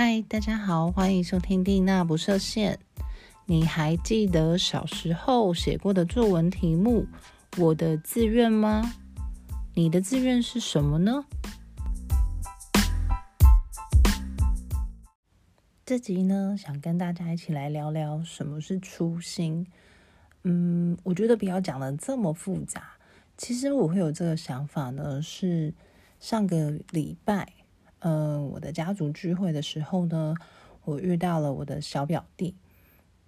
嗨，大家好，欢迎收听蒂娜不设限。你还记得小时候写过的作文题目《我的志愿》吗？你的志愿是什么呢？这集呢，想跟大家一起来聊聊什么是初心。嗯，我觉得不要讲的这么复杂。其实我会有这个想法呢，是上个礼拜。嗯，我的家族聚会的时候呢，我遇到了我的小表弟。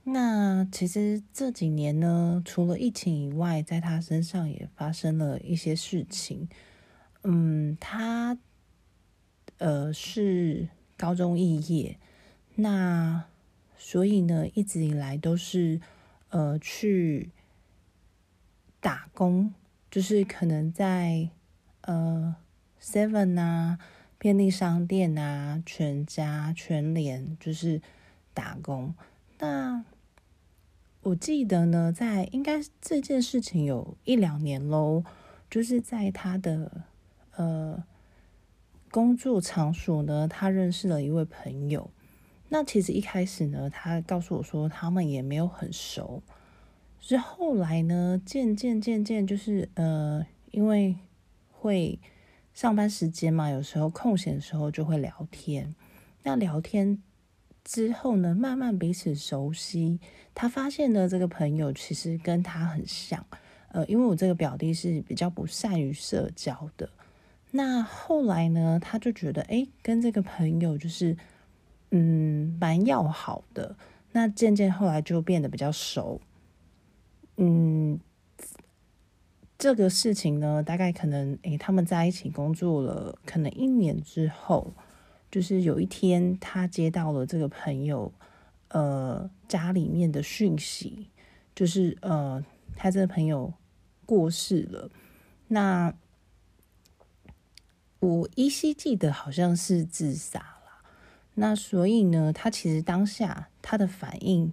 那其实这几年呢，除了疫情以外，在他身上也发生了一些事情。嗯，他呃是高中肄业，那所以呢，一直以来都是呃去打工，就是可能在呃 Seven 啊。便利商店啊，全家、全联就是打工。那我记得呢，在应该这件事情有一两年喽，就是在他的呃工作场所呢，他认识了一位朋友。那其实一开始呢，他告诉我说他们也没有很熟，是后来呢，渐渐渐渐就是呃，因为会。上班时间嘛，有时候空闲的时候就会聊天。那聊天之后呢，慢慢彼此熟悉。他发现呢，这个朋友其实跟他很像。呃，因为我这个表弟是比较不善于社交的。那后来呢，他就觉得，哎，跟这个朋友就是，嗯，蛮要好的。那渐渐后来就变得比较熟。嗯。这个事情呢，大概可能诶，他们在一起工作了，可能一年之后，就是有一天他接到了这个朋友呃家里面的讯息，就是呃他这个朋友过世了。那我依稀记得好像是自杀了。那所以呢，他其实当下他的反应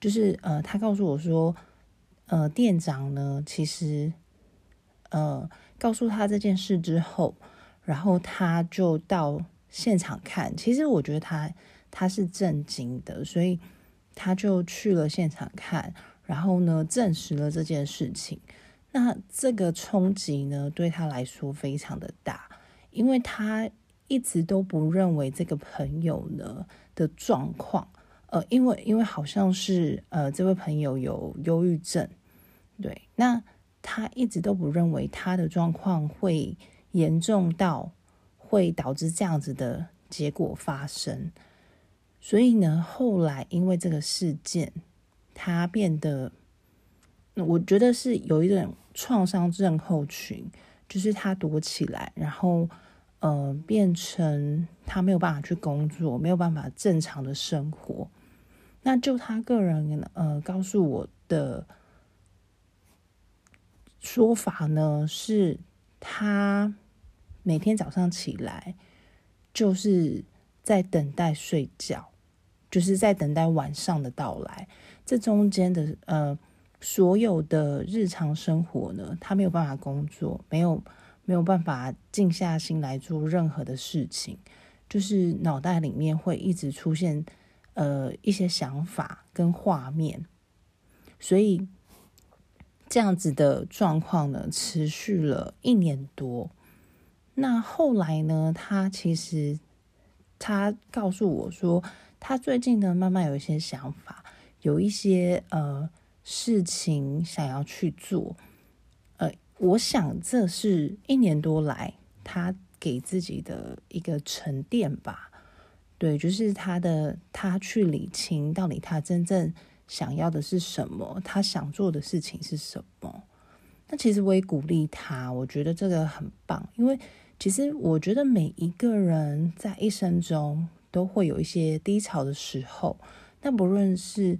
就是呃，他告诉我说，呃，店长呢其实。呃，告诉他这件事之后，然后他就到现场看。其实我觉得他他是震惊的，所以他就去了现场看，然后呢证实了这件事情。那这个冲击呢，对他来说非常的大，因为他一直都不认为这个朋友呢的状况，呃，因为因为好像是呃这位朋友有忧郁症，对，那。他一直都不认为他的状况会严重到会导致这样子的结果发生，所以呢，后来因为这个事件，他变得，我觉得是有一种创伤症候群，就是他躲起来，然后呃，变成他没有办法去工作，没有办法正常的生活。那就他个人呃告诉我的。说法呢是，他每天早上起来就是在等待睡觉，就是在等待晚上的到来。这中间的呃，所有的日常生活呢，他没有办法工作，没有没有办法静下心来做任何的事情，就是脑袋里面会一直出现呃一些想法跟画面，所以。这样子的状况呢，持续了一年多。那后来呢，他其实他告诉我说，他最近呢，慢慢有一些想法，有一些呃事情想要去做。呃，我想这是一年多来他给自己的一个沉淀吧。对，就是他的他去理清到底他真正。想要的是什么？他想做的事情是什么？那其实我也鼓励他，我觉得这个很棒，因为其实我觉得每一个人在一生中都会有一些低潮的时候。那不论是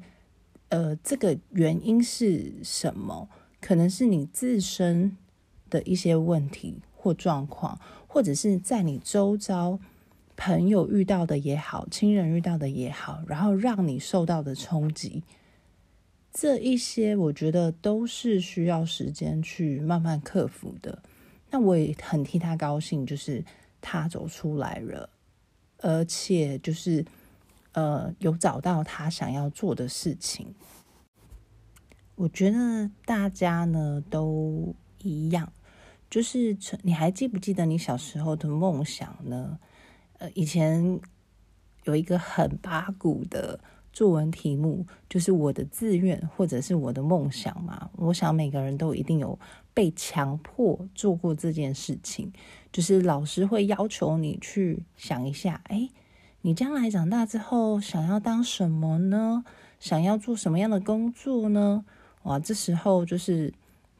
呃这个原因是什么，可能是你自身的一些问题或状况，或者是在你周遭朋友遇到的也好，亲人遇到的也好，然后让你受到的冲击。这一些我觉得都是需要时间去慢慢克服的。那我也很替他高兴，就是他走出来了。而且就是呃有找到他想要做的事情。我觉得大家呢都一样，就是你还记不记得你小时候的梦想呢？呃，以前有一个很八股的作文题目，就是我的志愿或者是我的梦想嘛。我想每个人都一定有被强迫做过这件事情，就是老师会要求你去想一下，哎，你将来长大之后想要当什么呢？想要做什么样的工作呢？哇，这时候就是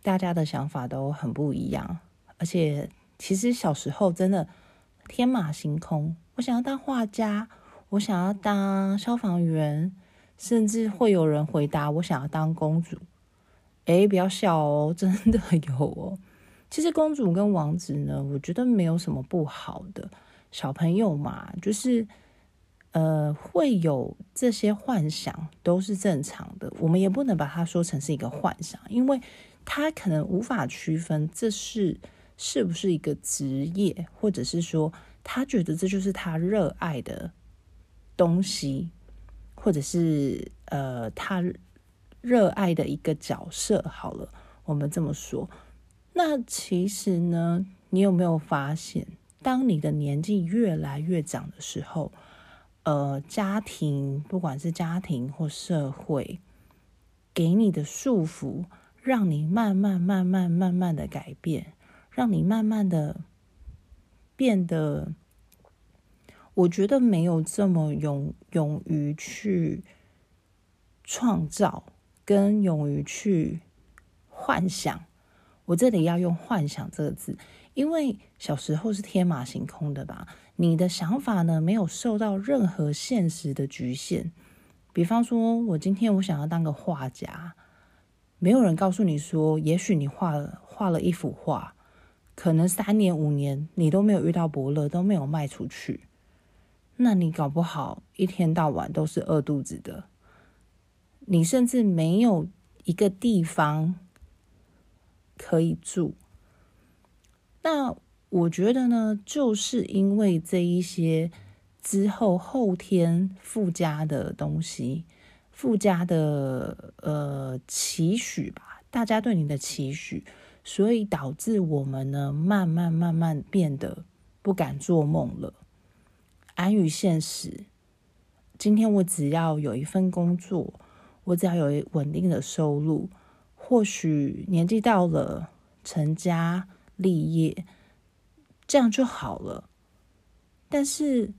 大家的想法都很不一样，而且其实小时候真的天马行空。我想要当画家，我想要当消防员，甚至会有人回答我想要当公主。哎，不要笑哦，真的有哦。其实公主跟王子呢，我觉得没有什么不好的。小朋友嘛，就是。呃，会有这些幻想都是正常的，我们也不能把它说成是一个幻想，因为他可能无法区分这是是不是一个职业，或者是说他觉得这就是他热爱的东西，或者是呃他热爱的一个角色。好了，我们这么说，那其实呢，你有没有发现，当你的年纪越来越长的时候？呃，家庭不管是家庭或社会给你的束缚，让你慢慢、慢慢、慢慢的改变，让你慢慢的变得，我觉得没有这么勇勇于去创造，跟勇于去幻想。我这里要用“幻想”这个字，因为小时候是天马行空的吧。你的想法呢，没有受到任何现实的局限。比方说，我今天我想要当个画家，没有人告诉你说，也许你画了画了一幅画，可能三年五年你都没有遇到伯乐，都没有卖出去，那你搞不好一天到晚都是饿肚子的，你甚至没有一个地方可以住。那。我觉得呢，就是因为这一些之后后天附加的东西，附加的呃期许吧，大家对你的期许，所以导致我们呢，慢慢慢慢变得不敢做梦了，安于现实。今天我只要有一份工作，我只要有稳定的收入，或许年纪到了，成家立业。这样就好了，但是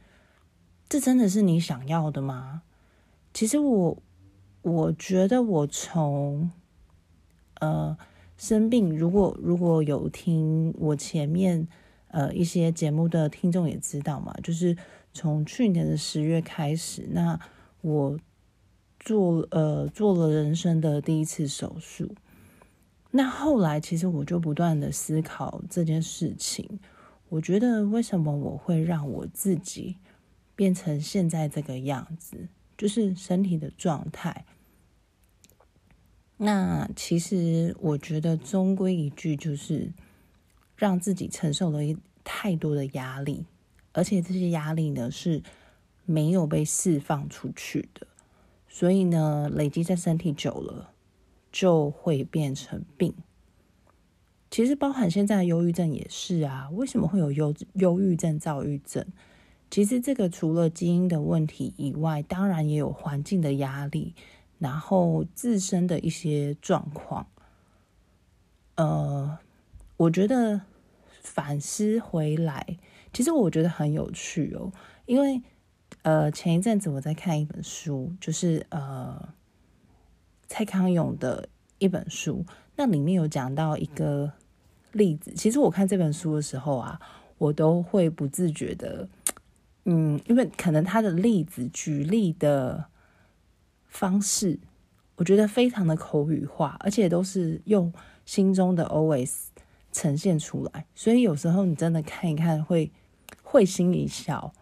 这真的是你想要的吗？其实我我觉得我从呃生病，如果如果有听我前面呃一些节目的听众也知道嘛，就是从去年的十月开始，那我做呃做了人生的第一次手术，那后来其实我就不断的思考这件事情。我觉得为什么我会让我自己变成现在这个样子，就是身体的状态。那其实我觉得终归一句，就是让自己承受了一太多的压力，而且这些压力呢是没有被释放出去的，所以呢累积在身体久了，就会变成病。其实包含现在的忧郁症也是啊，为什么会有忧忧郁症、躁郁症？其实这个除了基因的问题以外，当然也有环境的压力，然后自身的一些状况。呃，我觉得反思回来，其实我觉得很有趣哦，因为呃前一阵子我在看一本书，就是呃蔡康永的一本书，那里面有讲到一个。例子，其实我看这本书的时候啊，我都会不自觉的，嗯，因为可能他的例子举例的方式，我觉得非常的口语化，而且都是用心中的 OS 呈现出来，所以有时候你真的看一看会会心一笑。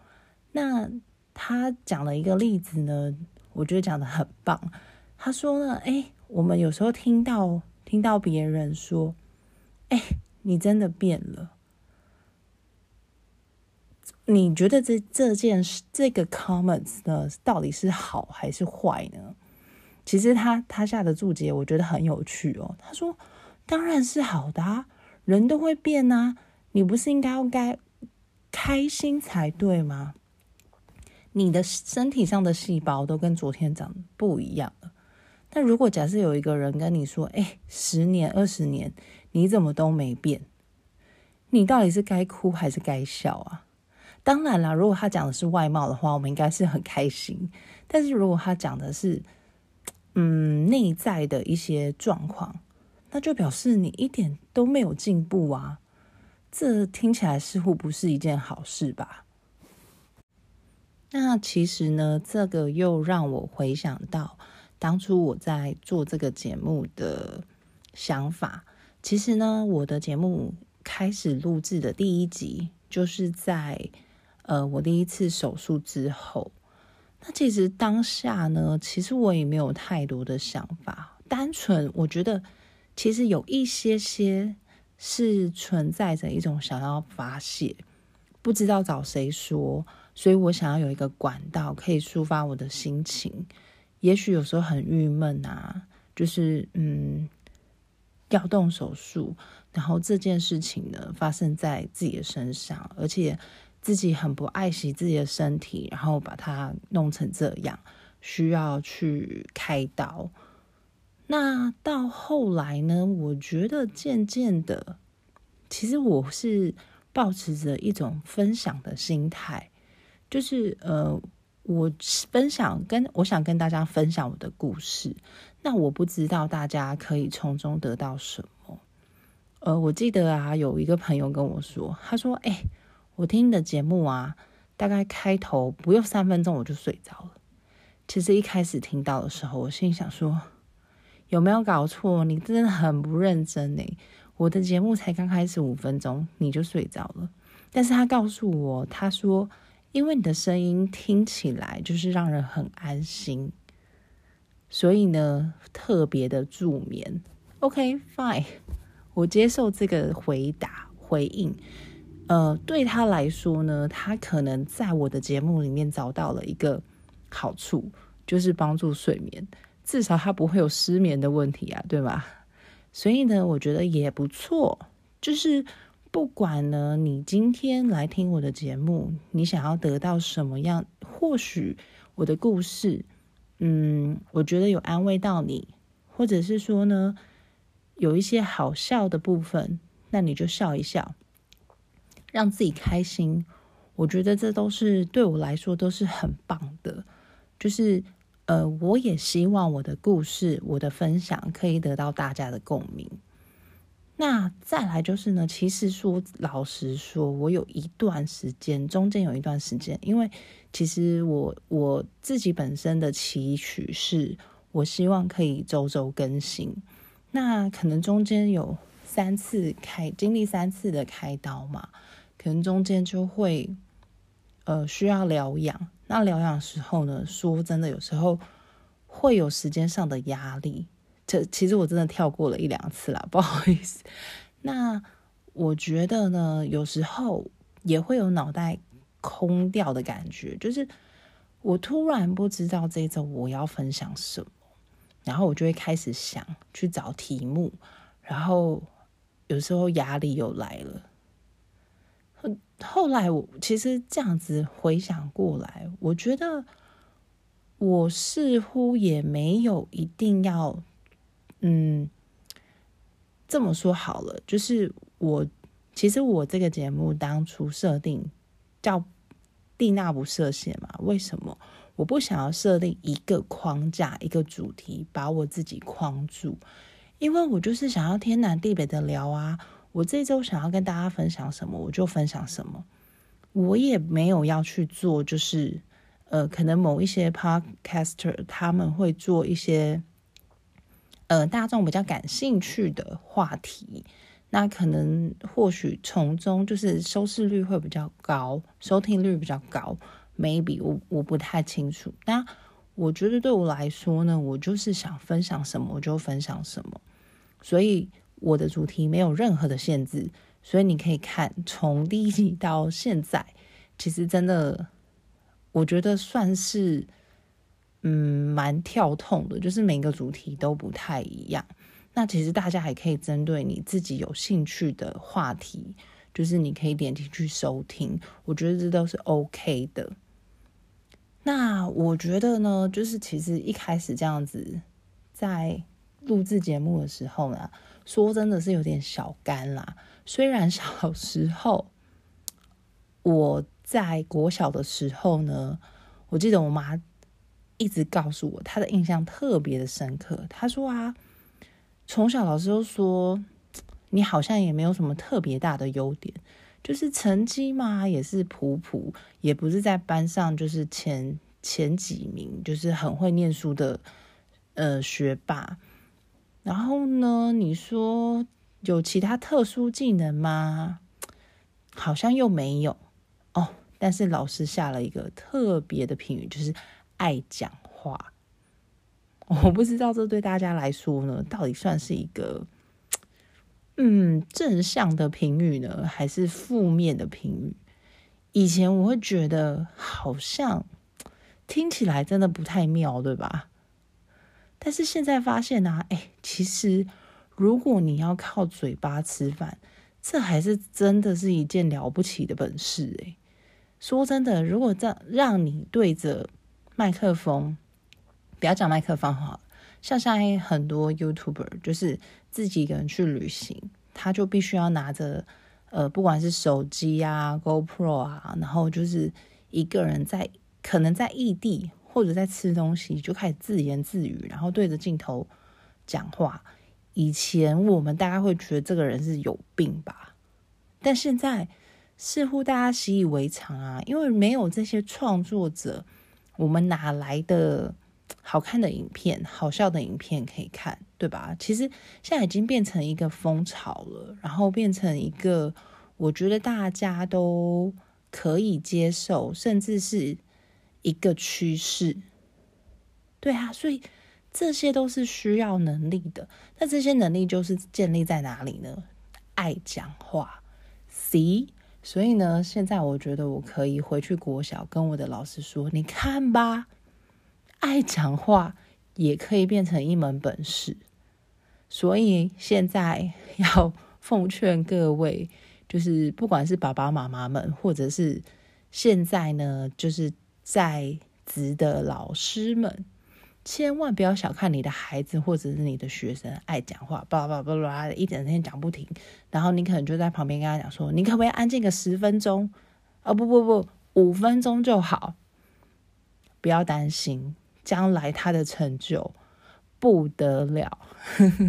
那他讲了一个例子呢，我觉得讲的很棒。他说呢，哎，我们有时候听到听到别人说，哎。你真的变了，你觉得这这件事这个 comments 呢，到底是好还是坏呢？其实他他下的注解，我觉得很有趣哦。他说：“当然是好的啊，人都会变啊，你不是应该要该开心才对吗？你的身体上的细胞都跟昨天长不一样了。但如果假设有一个人跟你说：‘哎，十年、二十年，你怎么都没变？’你到底是该哭还是该笑啊？”当然啦，如果他讲的是外貌的话，我们应该是很开心。但是如果他讲的是，嗯，内在的一些状况，那就表示你一点都没有进步啊！这听起来似乎不是一件好事吧？那其实呢，这个又让我回想到当初我在做这个节目的想法。其实呢，我的节目开始录制的第一集，就是在。呃，我第一次手术之后，那其实当下呢，其实我也没有太多的想法，单纯我觉得其实有一些些是存在着一种想要发泄，不知道找谁说，所以我想要有一个管道可以抒发我的心情。也许有时候很郁闷啊，就是嗯，要动手术，然后这件事情呢发生在自己的身上，而且。自己很不爱惜自己的身体，然后把它弄成这样，需要去开刀。那到后来呢？我觉得渐渐的，其实我是保持着一种分享的心态，就是呃，我分享跟我想跟大家分享我的故事。那我不知道大家可以从中得到什么。呃，我记得啊，有一个朋友跟我说，他说：“哎。”我听的节目啊，大概开头不用三分钟我就睡着了。其实一开始听到的时候，我心里想说，有没有搞错？你真的很不认真呢。我的节目才刚开始五分钟，你就睡着了。但是他告诉我，他说，因为你的声音听起来就是让人很安心，所以呢，特别的助眠。OK，fine，我接受这个回答回应。呃，对他来说呢，他可能在我的节目里面找到了一个好处，就是帮助睡眠，至少他不会有失眠的问题啊，对吧？所以呢，我觉得也不错。就是不管呢，你今天来听我的节目，你想要得到什么样，或许我的故事，嗯，我觉得有安慰到你，或者是说呢，有一些好笑的部分，那你就笑一笑。让自己开心，我觉得这都是对我来说都是很棒的。就是呃，我也希望我的故事、我的分享可以得到大家的共鸣。那再来就是呢，其实说老实说，我有一段时间，中间有一段时间，因为其实我我自己本身的期许是，我希望可以周周更新。那可能中间有三次开，经历三次的开刀嘛。可能中间就会，呃，需要疗养。那疗养时候呢，说真的，有时候会有时间上的压力。这其实我真的跳过了一两次啦，不好意思。那我觉得呢，有时候也会有脑袋空掉的感觉，就是我突然不知道这一周我要分享什么，然后我就会开始想去找题目，然后有时候压力又来了。后来我其实这样子回想过来，我觉得我似乎也没有一定要，嗯，这么说好了，就是我其实我这个节目当初设定叫“蒂娜不设限”嘛？为什么我不想要设定一个框架、一个主题把我自己框住？因为我就是想要天南地北的聊啊。我这周想要跟大家分享什么，我就分享什么。我也没有要去做，就是呃，可能某一些 podcaster 他们会做一些呃大众比较感兴趣的话题，那可能或许从中就是收视率会比较高，收听率比较高。Maybe 我我不太清楚。那我觉得对我来说呢，我就是想分享什么我就分享什么，所以。我的主题没有任何的限制，所以你可以看从第一集到现在，其实真的，我觉得算是嗯蛮跳痛的，就是每个主题都不太一样。那其实大家还可以针对你自己有兴趣的话题，就是你可以点进去收听，我觉得这都是 OK 的。那我觉得呢，就是其实一开始这样子在录制节目的时候呢，说真的是有点小干啦。虽然小时候我在国小的时候呢，我记得我妈一直告诉我，她的印象特别的深刻。她说啊。从小老师都说你好像也没有什么特别大的优点，就是成绩嘛也是普普，也不是在班上就是前前几名，就是很会念书的呃学霸。然后呢，你说有其他特殊技能吗？好像又没有哦。但是老师下了一个特别的评语，就是爱讲话。我不知道这对大家来说呢，到底算是一个嗯正向的评语呢，还是负面的评语？以前我会觉得好像听起来真的不太妙，对吧？但是现在发现呢，哎，其实如果你要靠嘴巴吃饭，这还是真的是一件了不起的本事。哎，说真的，如果这让你对着麦克风。不要讲麦克风哈，像现在很多 YouTuber 就是自己一个人去旅行，他就必须要拿着呃，不管是手机啊、GoPro 啊，然后就是一个人在可能在异地或者在吃东西，就开始自言自语，然后对着镜头讲话。以前我们大概会觉得这个人是有病吧，但现在似乎大家习以为常啊，因为没有这些创作者，我们哪来的？好看的影片、好笑的影片可以看，对吧？其实现在已经变成一个风潮了，然后变成一个我觉得大家都可以接受，甚至是一个趋势。对啊，所以这些都是需要能力的。那这些能力就是建立在哪里呢？爱讲话，C。所以呢，现在我觉得我可以回去国小跟我的老师说：“你看吧。”爱讲话也可以变成一门本事，所以现在 要奉劝各位，就是不管是爸爸妈妈们，或者是现在呢，就是在职的老师们，千万不要小看你的孩子或者是你的学生爱讲话，叭叭叭叭一整天讲不停，然后你可能就在旁边跟他讲说，你可不可以安静个十分钟？哦不不不，五分钟就好，不要担心。将来他的成就不得了，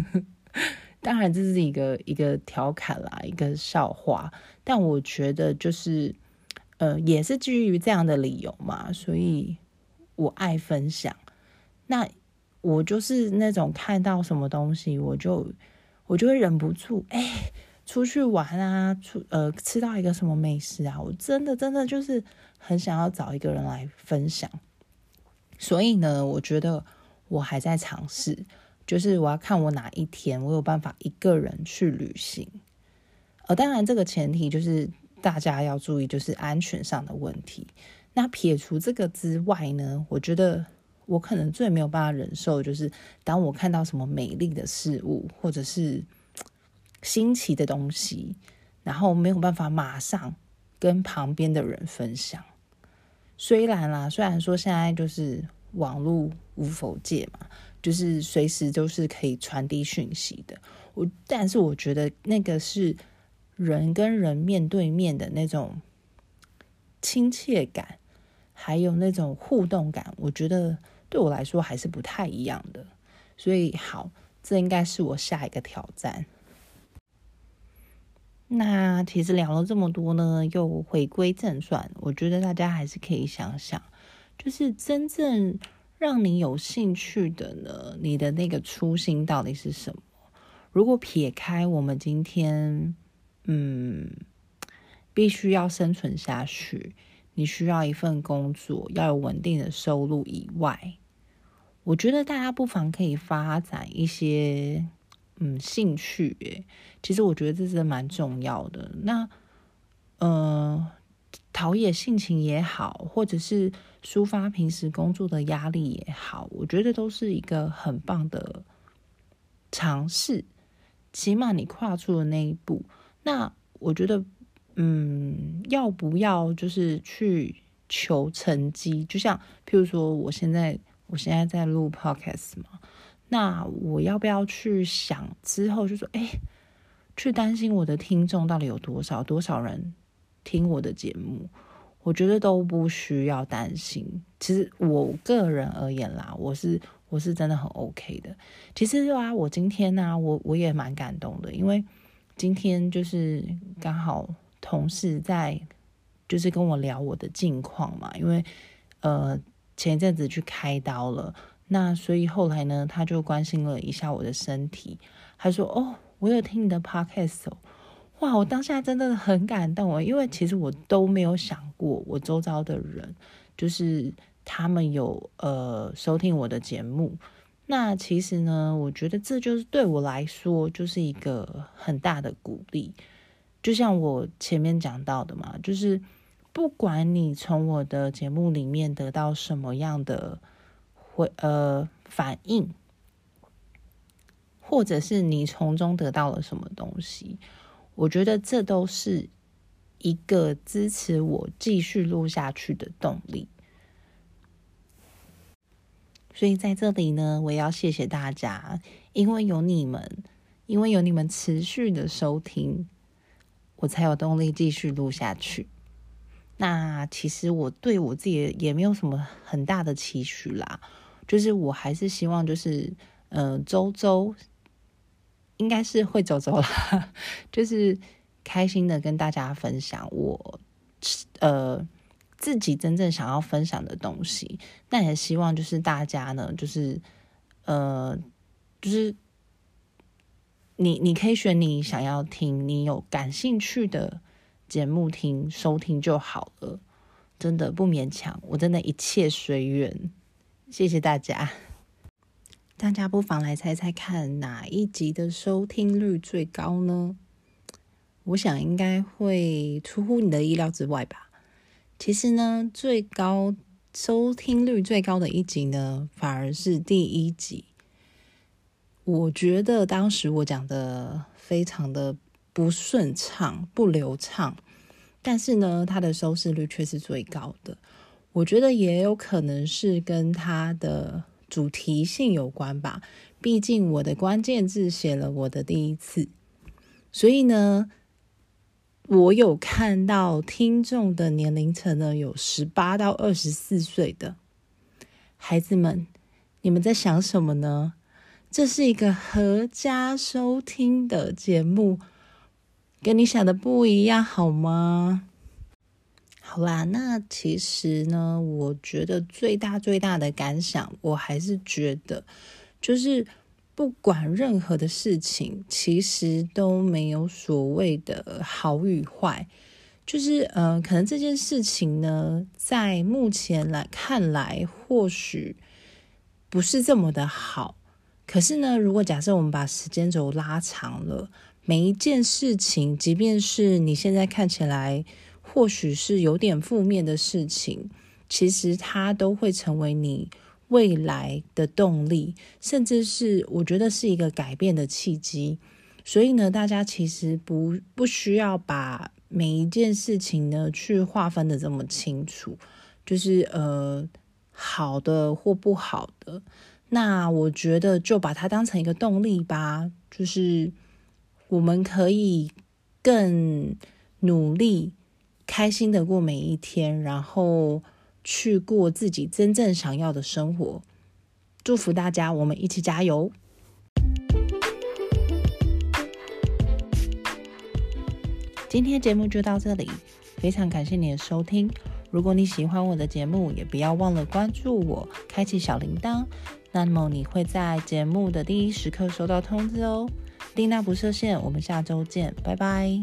当然这是一个一个调侃啦，一个笑话。但我觉得就是，呃，也是基于这样的理由嘛，所以我爱分享。那我就是那种看到什么东西，我就我就会忍不住，哎，出去玩啊，出呃吃到一个什么美食啊，我真的真的就是很想要找一个人来分享。所以呢，我觉得我还在尝试，就是我要看我哪一天我有办法一个人去旅行。呃，当然这个前提就是大家要注意，就是安全上的问题。那撇除这个之外呢，我觉得我可能最没有办法忍受，就是当我看到什么美丽的事物或者是新奇的东西，然后没有办法马上跟旁边的人分享。虽然啦，虽然说现在就是网络无否界嘛，就是随时都是可以传递讯息的。我但是我觉得那个是人跟人面对面的那种亲切感，还有那种互动感，我觉得对我来说还是不太一样的。所以好，这应该是我下一个挑战。那其实聊了这么多呢，又回归正传，我觉得大家还是可以想想，就是真正让你有兴趣的呢，你的那个初心到底是什么？如果撇开我们今天，嗯，必须要生存下去，你需要一份工作，要有稳定的收入以外，我觉得大家不妨可以发展一些。嗯，兴趣诶，其实我觉得这是蛮重要的。那，呃，陶冶性情也好，或者是抒发平时工作的压力也好，我觉得都是一个很棒的尝试。起码你跨出了那一步，那我觉得，嗯，要不要就是去求成绩？就像譬如说，我现在我现在在录 podcast 嘛，那我要不要去想之后就说，哎，去担心我的听众到底有多少，多少人？听我的节目，我觉得都不需要担心。其实我个人而言啦，我是我是真的很 OK 的。其实啊，我今天呢，我我也蛮感动的，因为今天就是刚好同事在就是跟我聊我的近况嘛。因为呃前一阵子去开刀了，那所以后来呢，他就关心了一下我的身体，他说：“哦，我有听你的 Podcast 哦。”哇！我当下真的很感动哦，因为其实我都没有想过，我周遭的人就是他们有呃收听我的节目。那其实呢，我觉得这就是对我来说就是一个很大的鼓励。就像我前面讲到的嘛，就是不管你从我的节目里面得到什么样的回呃反应，或者是你从中得到了什么东西。我觉得这都是一个支持我继续录下去的动力，所以在这里呢，我也要谢谢大家，因为有你们，因为有你们持续的收听，我才有动力继续录下去。那其实我对我自己也没有什么很大的期许啦，就是我还是希望，就是嗯，周周。应该是会走走了，就是开心的跟大家分享我呃自己真正想要分享的东西。那也希望就是大家呢，就是呃，就是你你可以选你想要听、你有感兴趣的节目听收听就好了，真的不勉强，我真的一切随缘。谢谢大家。大家不妨来猜猜看，哪一集的收听率最高呢？我想应该会出乎你的意料之外吧。其实呢，最高收听率最高的一集呢，反而是第一集。我觉得当时我讲的非常的不顺畅、不流畅，但是呢，它的收视率却是最高的。我觉得也有可能是跟它的。主题性有关吧，毕竟我的关键字写了我的第一次，所以呢，我有看到听众的年龄层呢有十八到二十四岁的孩子们，你们在想什么呢？这是一个合家收听的节目，跟你想的不一样，好吗？好啦，那其实呢，我觉得最大最大的感想，我还是觉得，就是不管任何的事情，其实都没有所谓的好与坏。就是呃，可能这件事情呢，在目前来看来，或许不是这么的好。可是呢，如果假设我们把时间轴拉长了，每一件事情，即便是你现在看起来。或许是有点负面的事情，其实它都会成为你未来的动力，甚至是我觉得是一个改变的契机。所以呢，大家其实不不需要把每一件事情呢去划分的这么清楚，就是呃好的或不好的。那我觉得就把它当成一个动力吧，就是我们可以更努力。开心的过每一天，然后去过自己真正想要的生活。祝福大家，我们一起加油！今天节目就到这里，非常感谢你的收听。如果你喜欢我的节目，也不要忘了关注我，开启小铃铛，那么你会在节目的第一时刻收到通知哦。丽娜不设限，我们下周见，拜拜。